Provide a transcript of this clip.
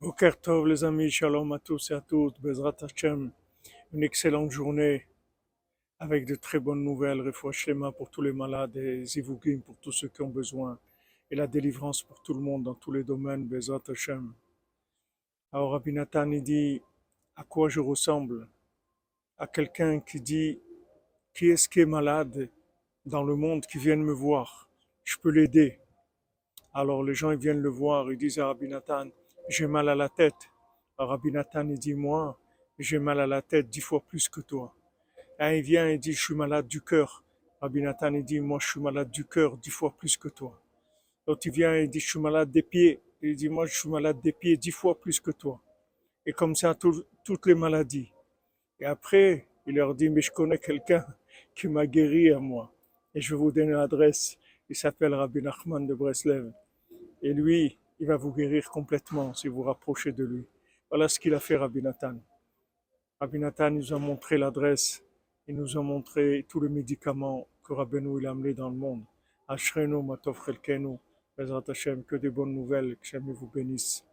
Boker Tov les amis, shalom à tous et à toutes, Bezrat Hashem, une excellente journée avec de très bonnes nouvelles, Refoua Shlema pour tous les malades et Zivugim pour tous ceux qui ont besoin et la délivrance pour tout le monde dans tous les domaines, Bezrat Hashem. Alors Rabbi Nathan il dit à quoi je ressemble À quelqu'un qui dit qui est-ce qui est malade dans le monde qui vienne me voir, je peux l'aider. Alors les gens ils viennent le voir, ils disent à Rabbi Nathan, j'ai mal à la tête. Rabbi Nathan dit moi, j'ai mal à la tête dix fois plus que toi. Et il vient et dit je suis malade du cœur. Rabbi Nathan dit moi je suis malade du cœur dix fois plus que toi. L'autre il vient et dit je suis malade des pieds. Il dit moi je suis malade des pieds dix fois plus que toi. Et comme ça tout- toutes les maladies. Et après il leur dit mais je connais quelqu'un qui m'a guéri à moi. Et je vais vous donner l'adresse. Il s'appelle Rabbi Nachman de Breslev. Et lui, il va vous guérir complètement si vous rapprochez de lui. Voilà ce qu'il a fait Rabbi Nathan. Rabbi Nathan nous a montré l'adresse, il nous a montré tous les médicaments que Rabbeinu il a amenés dans le monde. Ashrenu, Matov Chelkenu, que des bonnes nouvelles, que Hashem vous bénisse.